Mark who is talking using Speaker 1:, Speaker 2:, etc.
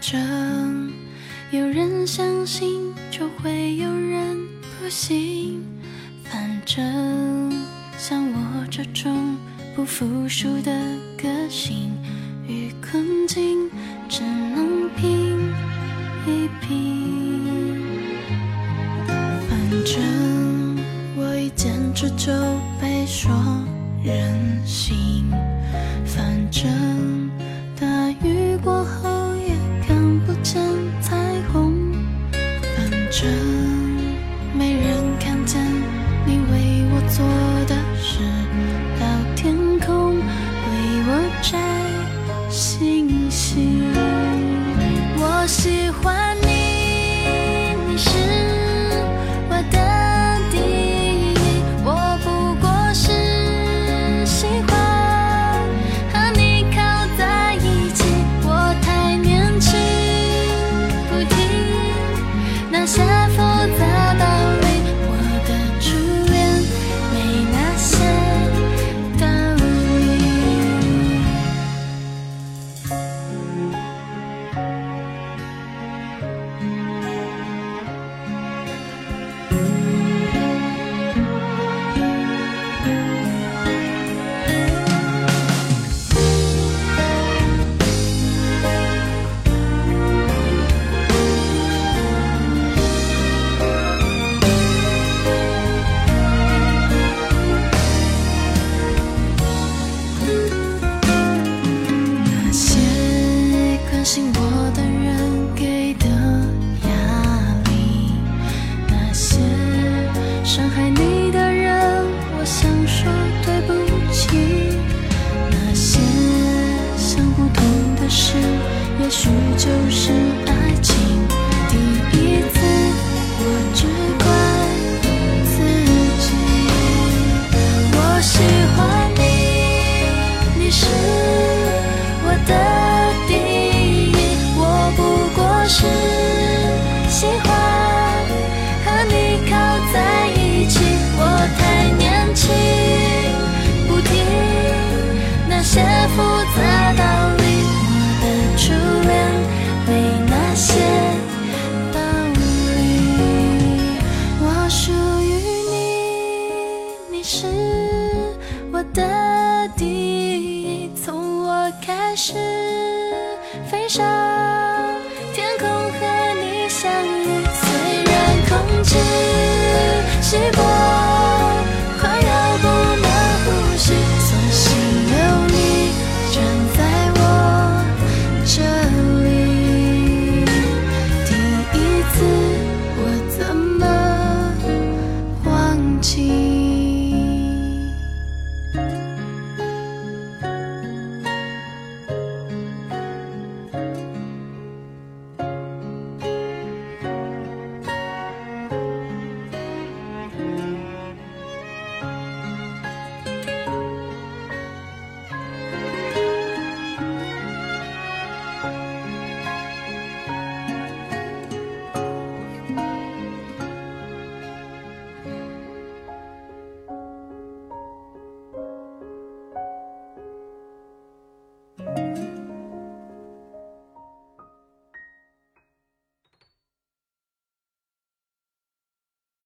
Speaker 1: 真有人相信就会有人不信，反正像我这种不服输的个性与困境只能拼一拼，反正我一坚持就被说任性。这就是爱情。第一次我只怪自己。我喜欢你你是飞上天空和你相遇虽然空气稀薄